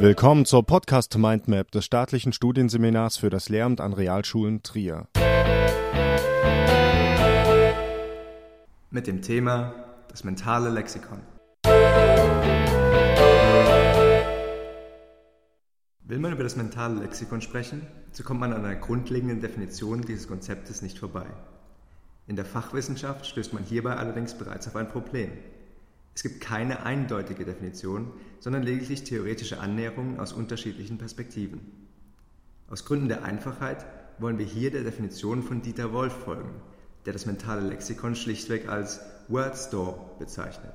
Willkommen zur Podcast Mindmap des staatlichen Studienseminars für das Lehramt an Realschulen Trier. Mit dem Thema das mentale Lexikon. Will man über das mentale Lexikon sprechen, so kommt man an einer grundlegenden Definition dieses Konzeptes nicht vorbei. In der Fachwissenschaft stößt man hierbei allerdings bereits auf ein Problem. Es gibt keine eindeutige Definition, sondern lediglich theoretische Annäherungen aus unterschiedlichen Perspektiven. Aus Gründen der Einfachheit wollen wir hier der Definition von Dieter Wolf folgen, der das mentale Lexikon schlichtweg als Word Store bezeichnet.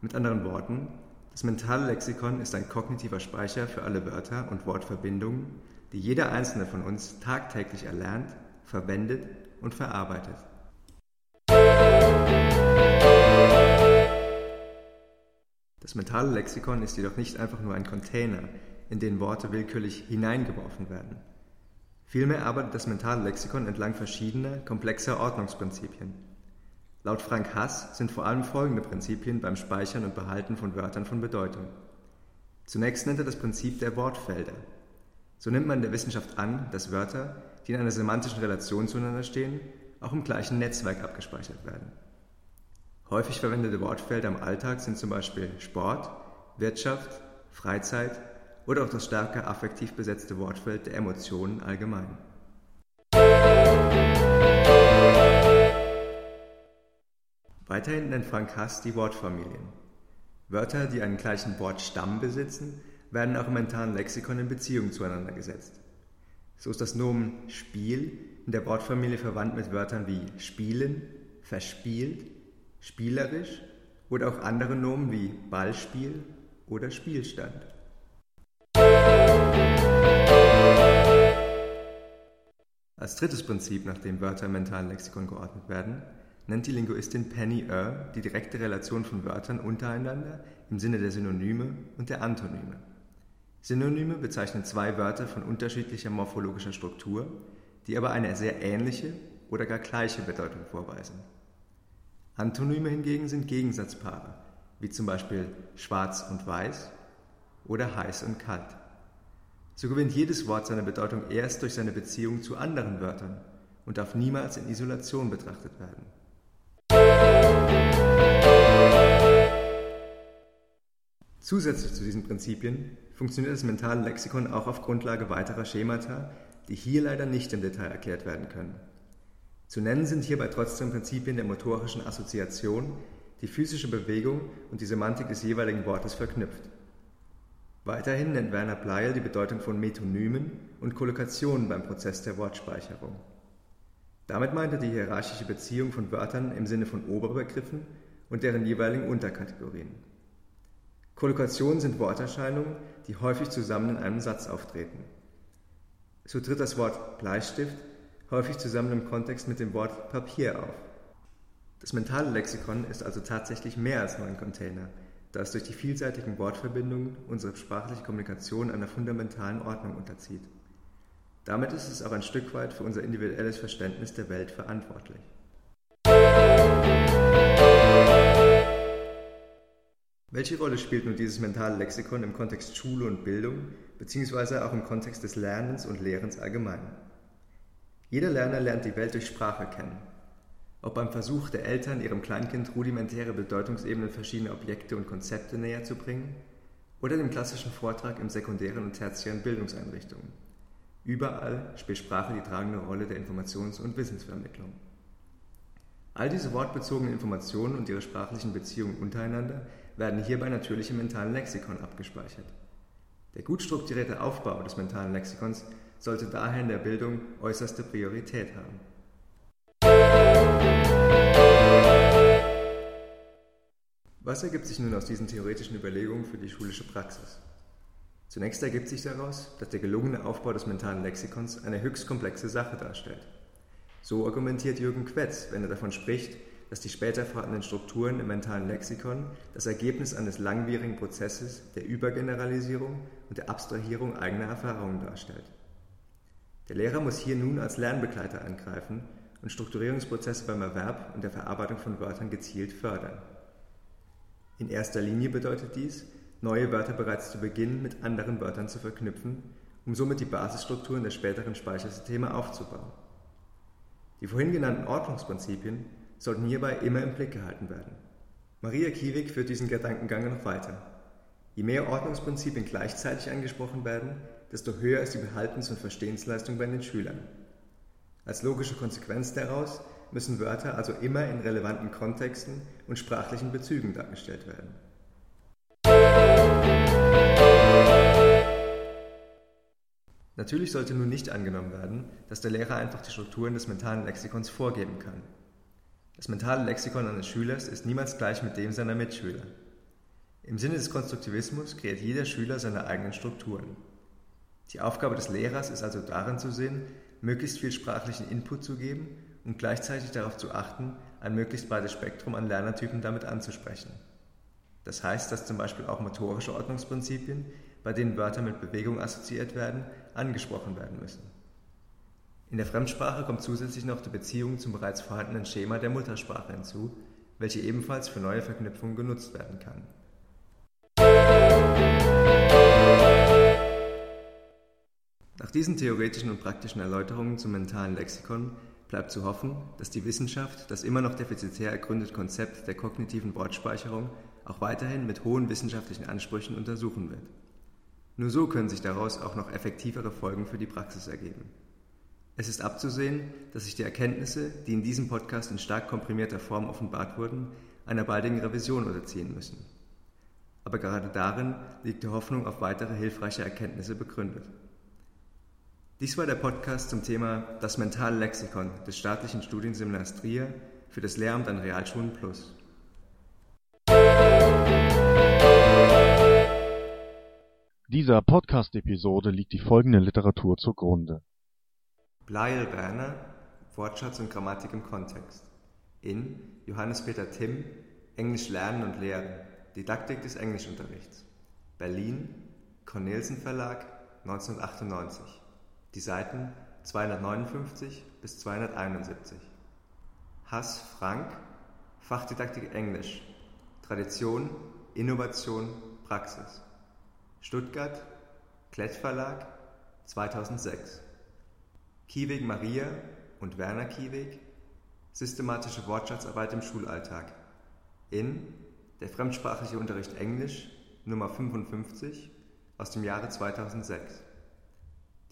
Mit anderen Worten, das mentale Lexikon ist ein kognitiver Speicher für alle Wörter und Wortverbindungen, die jeder einzelne von uns tagtäglich erlernt, verwendet und verarbeitet. Das mentale Lexikon ist jedoch nicht einfach nur ein Container, in den Worte willkürlich hineingeworfen werden. Vielmehr arbeitet das mentale Lexikon entlang verschiedener, komplexer Ordnungsprinzipien. Laut Frank Hass sind vor allem folgende Prinzipien beim Speichern und Behalten von Wörtern von Bedeutung. Zunächst nennt er das Prinzip der Wortfelder. So nimmt man in der Wissenschaft an, dass Wörter, die in einer semantischen Relation zueinander stehen, auch im gleichen Netzwerk abgespeichert werden. Häufig verwendete Wortfelder im Alltag sind zum Beispiel Sport, Wirtschaft, Freizeit oder auch das stärker affektiv besetzte Wortfeld der Emotionen allgemein. Weiterhin nennt Frank Hass die Wortfamilien. Wörter, die einen gleichen Wortstamm besitzen, werden auch im mentalen Lexikon in Beziehung zueinander gesetzt. So ist das Nomen Spiel in der Wortfamilie verwandt mit Wörtern wie spielen, verspielt, spielerisch oder auch andere Nomen wie Ballspiel oder Spielstand. Als drittes Prinzip, nach dem Wörter im mentalen Lexikon geordnet werden, nennt die Linguistin Penny Earr die direkte Relation von Wörtern untereinander im Sinne der Synonyme und der Antonyme. Synonyme bezeichnen zwei Wörter von unterschiedlicher morphologischer Struktur, die aber eine sehr ähnliche oder gar gleiche Bedeutung vorweisen. Antonyme hingegen sind Gegensatzpaare, wie zum Beispiel schwarz und weiß oder heiß und kalt. So gewinnt jedes Wort seine Bedeutung erst durch seine Beziehung zu anderen Wörtern und darf niemals in Isolation betrachtet werden. Zusätzlich zu diesen Prinzipien funktioniert das mentale Lexikon auch auf Grundlage weiterer Schemata, die hier leider nicht im Detail erklärt werden können. Zu nennen sind hierbei trotzdem Prinzipien der motorischen Assoziation, die physische Bewegung und die Semantik des jeweiligen Wortes verknüpft. Weiterhin nennt Werner Bleil die Bedeutung von Metonymen und Kollokationen beim Prozess der Wortspeicherung. Damit meint er die hierarchische Beziehung von Wörtern im Sinne von Oberbegriffen und deren jeweiligen Unterkategorien. Kollokationen sind Worterscheinungen, die häufig zusammen in einem Satz auftreten. So tritt das Wort Bleistift häufig zusammen im Kontext mit dem Wort Papier auf. Das mentale Lexikon ist also tatsächlich mehr als nur ein Container, da es durch die vielseitigen Wortverbindungen unsere sprachliche Kommunikation einer fundamentalen Ordnung unterzieht. Damit ist es auch ein Stück weit für unser individuelles Verständnis der Welt verantwortlich. Welche Rolle spielt nun dieses mentale Lexikon im Kontext Schule und Bildung, beziehungsweise auch im Kontext des Lernens und Lehrens allgemein? Jeder Lerner lernt die Welt durch Sprache kennen. Ob beim Versuch der Eltern, ihrem Kleinkind rudimentäre Bedeutungsebenen verschiedener Objekte und Konzepte näher zu bringen, oder dem klassischen Vortrag im sekundären und tertiären Bildungseinrichtungen. Überall spielt Sprache die tragende Rolle der Informations- und Wissensvermittlung. All diese wortbezogenen Informationen und ihre sprachlichen Beziehungen untereinander werden hierbei natürlich im mentalen Lexikon abgespeichert. Der gut strukturierte Aufbau des mentalen Lexikons sollte daher in der Bildung äußerste Priorität haben. Was ergibt sich nun aus diesen theoretischen Überlegungen für die schulische Praxis? Zunächst ergibt sich daraus, dass der gelungene Aufbau des mentalen Lexikons eine höchst komplexe Sache darstellt. So argumentiert Jürgen Quetz, wenn er davon spricht, dass die später vorhandenen Strukturen im mentalen Lexikon das Ergebnis eines langwierigen Prozesses der Übergeneralisierung und der Abstrahierung eigener Erfahrungen darstellt. Der Lehrer muss hier nun als Lernbegleiter angreifen und Strukturierungsprozesse beim Erwerb und der Verarbeitung von Wörtern gezielt fördern. In erster Linie bedeutet dies, neue Wörter bereits zu Beginn mit anderen Wörtern zu verknüpfen, um somit die Basisstrukturen der späteren Speichersysteme aufzubauen. Die vorhin genannten Ordnungsprinzipien sollten hierbei immer im Blick gehalten werden. Maria Kiewig führt diesen Gedankengang noch weiter. Je mehr Ordnungsprinzipien gleichzeitig angesprochen werden, desto höher ist die Behaltens- und Verstehensleistung bei den Schülern. Als logische Konsequenz daraus müssen Wörter also immer in relevanten Kontexten und sprachlichen Bezügen dargestellt werden. Natürlich sollte nun nicht angenommen werden, dass der Lehrer einfach die Strukturen des mentalen Lexikons vorgeben kann. Das mentale Lexikon eines Schülers ist niemals gleich mit dem seiner Mitschüler. Im Sinne des Konstruktivismus kreiert jeder Schüler seine eigenen Strukturen. Die Aufgabe des Lehrers ist also darin zu sehen, möglichst viel sprachlichen Input zu geben und gleichzeitig darauf zu achten, ein möglichst breites Spektrum an Lernertypen damit anzusprechen. Das heißt, dass zum Beispiel auch motorische Ordnungsprinzipien, bei denen Wörter mit Bewegung assoziiert werden, angesprochen werden müssen. In der Fremdsprache kommt zusätzlich noch die Beziehung zum bereits vorhandenen Schema der Muttersprache hinzu, welche ebenfalls für neue Verknüpfungen genutzt werden kann. Diesen theoretischen und praktischen Erläuterungen zum mentalen Lexikon bleibt zu hoffen, dass die Wissenschaft das immer noch defizitär ergründete Konzept der kognitiven Wortspeicherung auch weiterhin mit hohen wissenschaftlichen Ansprüchen untersuchen wird. Nur so können sich daraus auch noch effektivere Folgen für die Praxis ergeben. Es ist abzusehen, dass sich die Erkenntnisse, die in diesem Podcast in stark komprimierter Form offenbart wurden, einer baldigen Revision unterziehen müssen. Aber gerade darin liegt die Hoffnung auf weitere hilfreiche Erkenntnisse begründet. Dies war der Podcast zum Thema Das mentale Lexikon des staatlichen Studienseminars Trier für das Lehramt an Realschulen Plus. Dieser Podcast-Episode liegt die folgende Literatur zugrunde. Blyle Werner, Wortschatz und Grammatik im Kontext. In Johannes Peter Timm, Englisch lernen und lehren, Didaktik des Englischunterrichts. Berlin, Cornelsen Verlag, 1998. Die Seiten 259 bis 271. Hass Frank, Fachdidaktik Englisch, Tradition, Innovation, Praxis. Stuttgart, Klett Verlag, 2006. Kiewig Maria und Werner Kiewig, Systematische Wortschatzarbeit im Schulalltag. In Der fremdsprachliche Unterricht Englisch, Nummer 55 aus dem Jahre 2006.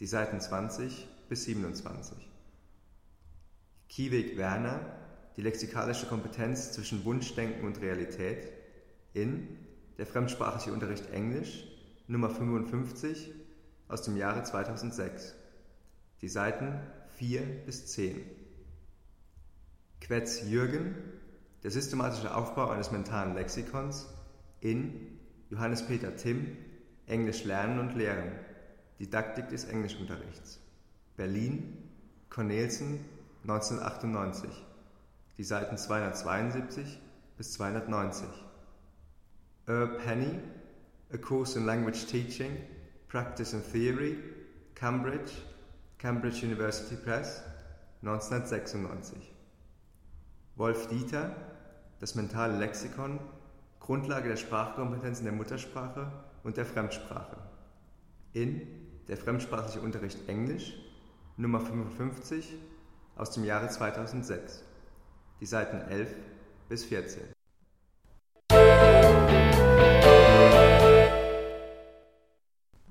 Die Seiten 20 bis 27. Kiewig Werner, die lexikalische Kompetenz zwischen Wunschdenken und Realität. In Der fremdsprachliche Unterricht Englisch, Nummer 55 aus dem Jahre 2006. Die Seiten 4 bis 10. Quetz Jürgen, der systematische Aufbau eines mentalen Lexikons in Johannes Peter Timm, Englisch lernen und lehren, Didaktik des Englischunterrichts. Berlin, Cornelsen, 1998. Die Seiten 272 bis 290. Herb Penny, A Course in Language Teaching, Practice and Theory, Cambridge, Cambridge University Press, 1996. Wolf Dieter, Das mentale Lexikon, Grundlage der Sprachkompetenzen der Muttersprache und der Fremdsprache. In Der fremdsprachliche Unterricht Englisch, Nummer 55 aus dem Jahre 2006. Die Seiten 11 bis 14.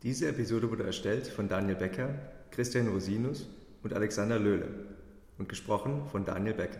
Diese Episode wurde erstellt von Daniel Becker, Christian Rosinus und Alexander Löhle und gesprochen von Daniel Becker.